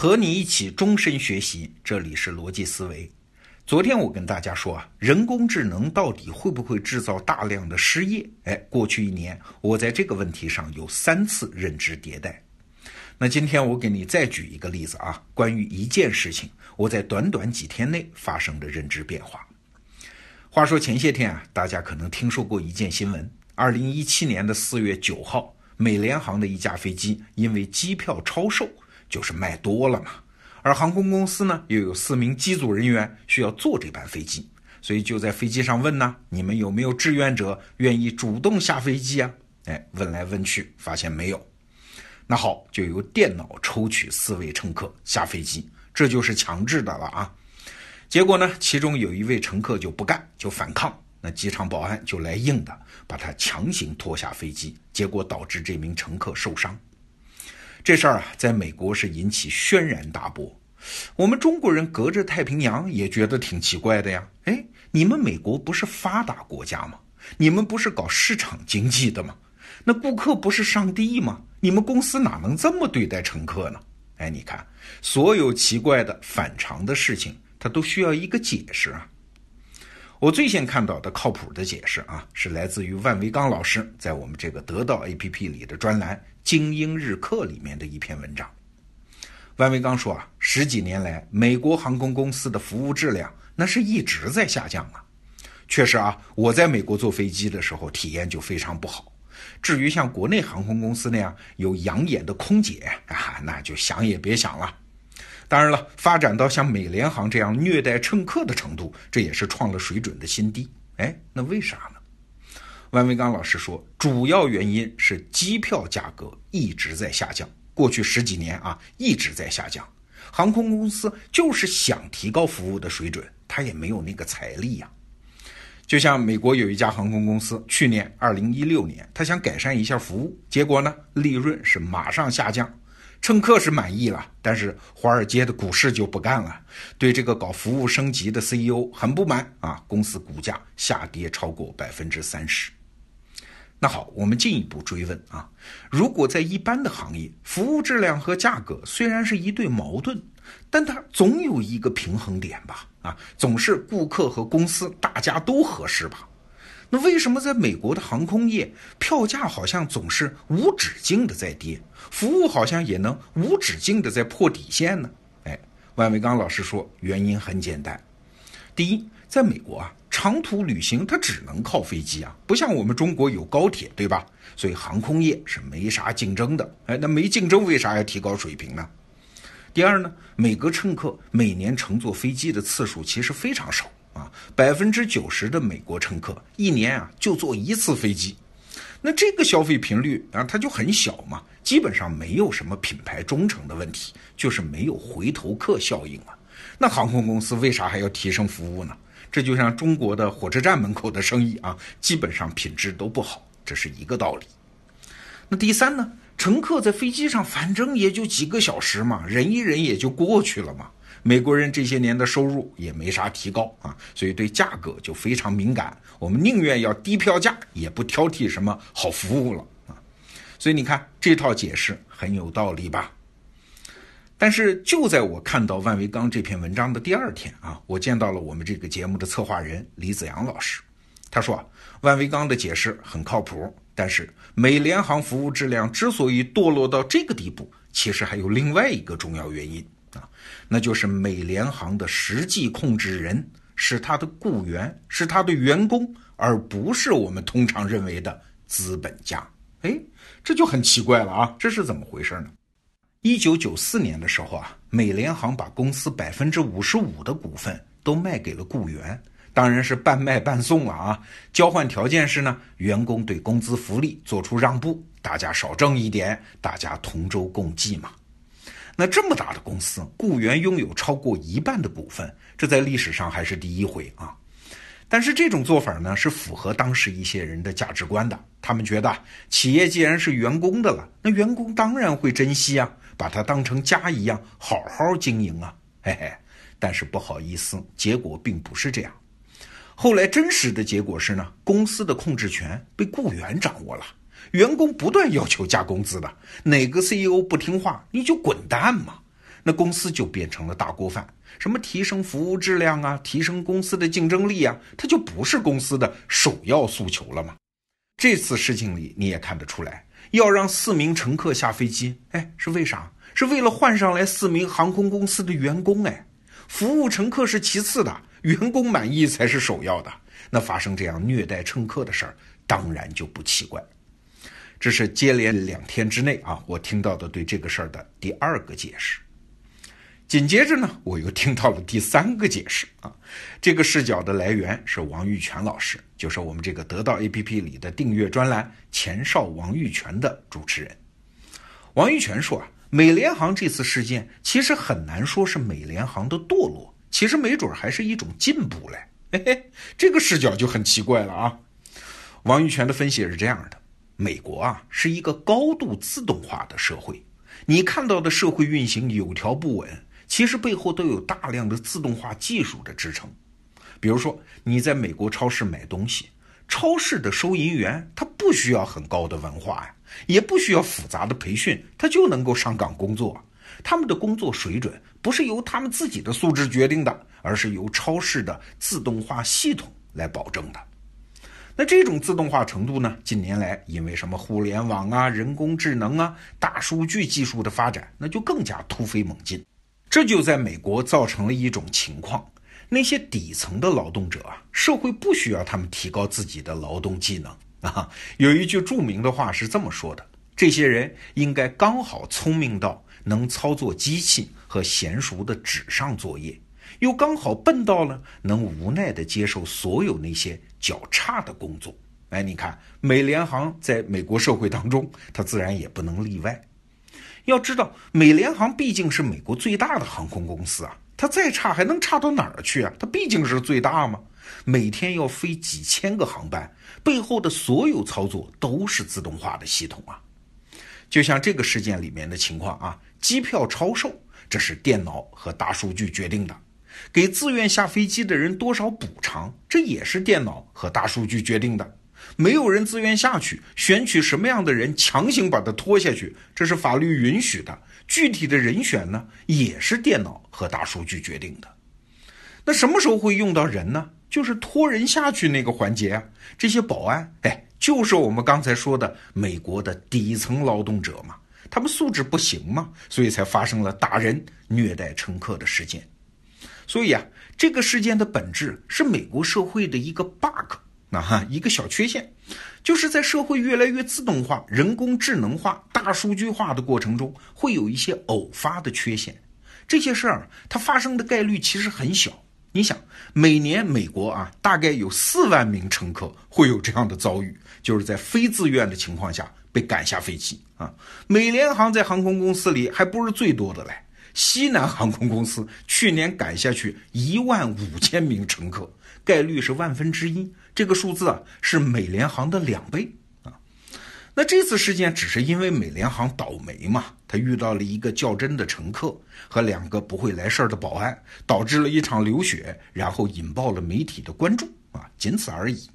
和你一起终身学习，这里是逻辑思维。昨天我跟大家说啊，人工智能到底会不会制造大量的失业？哎，过去一年我在这个问题上有三次认知迭代。那今天我给你再举一个例子啊，关于一件事情，我在短短几天内发生的认知变化。话说前些天啊，大家可能听说过一件新闻：二零一七年的四月九号，美联航的一架飞机因为机票超售。就是卖多了嘛，而航空公司呢又有四名机组人员需要坐这班飞机，所以就在飞机上问呢，你们有没有志愿者愿意主动下飞机啊？哎，问来问去发现没有，那好，就由电脑抽取四位乘客下飞机，这就是强制的了啊。结果呢，其中有一位乘客就不干，就反抗，那机场保安就来硬的，把他强行拖下飞机，结果导致这名乘客受伤。这事儿啊，在美国是引起轩然大波。我们中国人隔着太平洋也觉得挺奇怪的呀。哎，你们美国不是发达国家吗？你们不是搞市场经济的吗？那顾客不是上帝吗？你们公司哪能这么对待乘客呢？哎，你看，所有奇怪的、反常的事情，它都需要一个解释啊。我最先看到的靠谱的解释啊，是来自于万维刚老师在我们这个得到 APP 里的专栏。精英日课里面的一篇文章，万维刚说啊，十几年来，美国航空公司的服务质量那是一直在下降啊。确实啊，我在美国坐飞机的时候体验就非常不好。至于像国内航空公司那样有养眼的空姐啊，那就想也别想了。当然了，发展到像美联航这样虐待乘客的程度，这也是创了水准的新低。哎，那为啥呢？万维刚老师说，主要原因是机票价格一直在下降，过去十几年啊一直在下降。航空公司就是想提高服务的水准，他也没有那个财力呀。就像美国有一家航空公司，去年二零一六年，他想改善一下服务，结果呢，利润是马上下降，乘客是满意了，但是华尔街的股市就不干了，对这个搞服务升级的 CEO 很不满啊，公司股价下跌超过百分之三十。那好，我们进一步追问啊，如果在一般的行业，服务质量和价格虽然是一对矛盾，但它总有一个平衡点吧？啊，总是顾客和公司大家都合适吧？那为什么在美国的航空业，票价好像总是无止境的在跌，服务好像也能无止境的在破底线呢？哎，万维刚老师说，原因很简单，第一，在美国啊。长途旅行它只能靠飞机啊，不像我们中国有高铁，对吧？所以航空业是没啥竞争的。哎，那没竞争，为啥要提高水平呢？第二呢，每个乘客每年乘坐飞机的次数其实非常少啊，百分之九十的美国乘客一年啊就坐一次飞机，那这个消费频率啊它就很小嘛，基本上没有什么品牌忠诚的问题，就是没有回头客效应啊。那航空公司为啥还要提升服务呢？这就像中国的火车站门口的生意啊，基本上品质都不好，这是一个道理。那第三呢，乘客在飞机上反正也就几个小时嘛，忍一忍也就过去了嘛。美国人这些年的收入也没啥提高啊，所以对价格就非常敏感。我们宁愿要低票价，也不挑剔什么好服务了啊。所以你看这套解释很有道理吧？但是就在我看到万维刚这篇文章的第二天啊，我见到了我们这个节目的策划人李子阳老师。他说啊，万维刚的解释很靠谱，但是美联航服务质量之所以堕落到这个地步，其实还有另外一个重要原因啊，那就是美联航的实际控制人是他的雇员，是他的员工，而不是我们通常认为的资本家。哎，这就很奇怪了啊，这是怎么回事呢？一九九四年的时候啊，美联航把公司百分之五十五的股份都卖给了雇员，当然是半卖半送了啊。交换条件是呢，员工对工资福利做出让步，大家少挣一点，大家同舟共济嘛。那这么大的公司，雇员拥有超过一半的股份，这在历史上还是第一回啊。但是这种做法呢，是符合当时一些人的价值观的。他们觉得，企业既然是员工的了，那员工当然会珍惜啊，把它当成家一样，好好经营啊，嘿嘿。但是不好意思，结果并不是这样。后来真实的结果是呢，公司的控制权被雇员掌握了，员工不断要求加工资的，哪个 CEO 不听话，你就滚蛋嘛。那公司就变成了大锅饭。什么提升服务质量啊，提升公司的竞争力啊，它就不是公司的首要诉求了吗？这次事情里你也看得出来，要让四名乘客下飞机，哎，是为啥？是为了换上来四名航空公司的员工，哎，服务乘客是其次的，员工满意才是首要的。那发生这样虐待乘客的事儿，当然就不奇怪。这是接连两天之内啊，我听到的对这个事儿的第二个解释。紧接着呢，我又听到了第三个解释啊。这个视角的来源是王玉泉老师，就是我们这个得到 APP 里的订阅专栏《前哨王玉泉》的主持人。王玉泉说啊，美联航这次事件其实很难说是美联航的堕落，其实没准还是一种进步嘞。嘿嘿，这个视角就很奇怪了啊。王玉泉的分析是这样的。美国啊是一个高度自动化的社会，你看到的社会运行有条不紊，其实背后都有大量的自动化技术的支撑。比如说你在美国超市买东西，超市的收银员他不需要很高的文化呀，也不需要复杂的培训，他就能够上岗工作。他们的工作水准不是由他们自己的素质决定的，而是由超市的自动化系统来保证的。那这种自动化程度呢？近年来因为什么互联网啊、人工智能啊、大数据技术的发展，那就更加突飞猛进。这就在美国造成了一种情况：那些底层的劳动者啊，社会不需要他们提高自己的劳动技能啊。有一句著名的话是这么说的：这些人应该刚好聪明到能操作机器和娴熟的纸上作业。又刚好笨到了能无奈地接受所有那些较差的工作，哎，你看美联航在美国社会当中，它自然也不能例外。要知道，美联航毕竟是美国最大的航空公司啊，它再差还能差到哪儿去啊？它毕竟是最大嘛，每天要飞几千个航班，背后的所有操作都是自动化的系统啊。就像这个事件里面的情况啊，机票超售，这是电脑和大数据决定的。给自愿下飞机的人多少补偿，这也是电脑和大数据决定的。没有人自愿下去，选取什么样的人强行把他拖下去，这是法律允许的。具体的人选呢，也是电脑和大数据决定的。那什么时候会用到人呢？就是拖人下去那个环节啊。这些保安，哎，就是我们刚才说的美国的底层劳动者嘛，他们素质不行嘛，所以才发生了打人、虐待乘客的事件。所以啊，这个事件的本质是美国社会的一个 bug，啊哈，一个小缺陷，就是在社会越来越自动化、人工智能化、大数据化的过程中，会有一些偶发的缺陷。这些事儿它发生的概率其实很小。你想，每年美国啊，大概有四万名乘客会有这样的遭遇，就是在非自愿的情况下被赶下飞机啊。美联航在航空公司里还不是最多的嘞。西南航空公司去年赶下去一万五千名乘客，概率是万分之一。这个数字啊，是美联航的两倍啊。那这次事件只是因为美联航倒霉嘛，他遇到了一个较真的乘客和两个不会来事儿的保安，导致了一场流血，然后引爆了媒体的关注啊，仅此而已。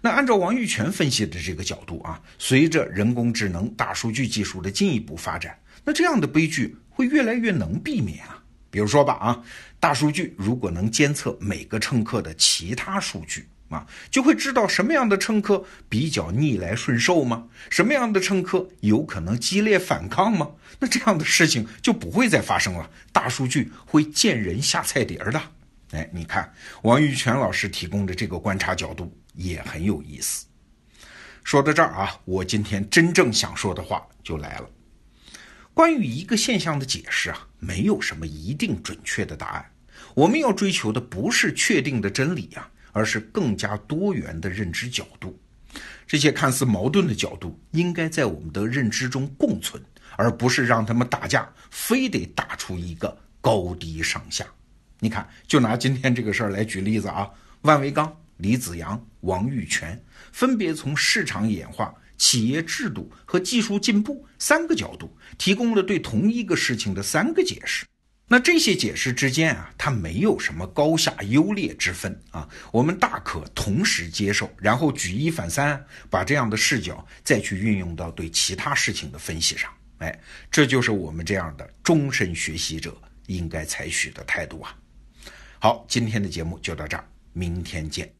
那按照王玉泉分析的这个角度啊，随着人工智能、大数据技术的进一步发展，那这样的悲剧。会越来越能避免啊，比如说吧啊，大数据如果能监测每个乘客的其他数据啊，就会知道什么样的乘客比较逆来顺受吗？什么样的乘客有可能激烈反抗吗？那这样的事情就不会再发生了。大数据会见人下菜碟儿的。哎，你看王玉泉老师提供的这个观察角度也很有意思。说到这儿啊，我今天真正想说的话就来了。关于一个现象的解释啊，没有什么一定准确的答案。我们要追求的不是确定的真理呀，而是更加多元的认知角度。这些看似矛盾的角度，应该在我们的认知中共存，而不是让他们打架，非得打出一个高低上下。你看，就拿今天这个事儿来举例子啊，万维钢、李子阳、王玉泉，分别从市场演化。企业制度和技术进步三个角度，提供了对同一个事情的三个解释。那这些解释之间啊，它没有什么高下优劣之分啊，我们大可同时接受，然后举一反三，把这样的视角再去运用到对其他事情的分析上哎，这就是我们这样的终身学习者应该采取的态度啊。好，今天的节目就到这儿，明天见。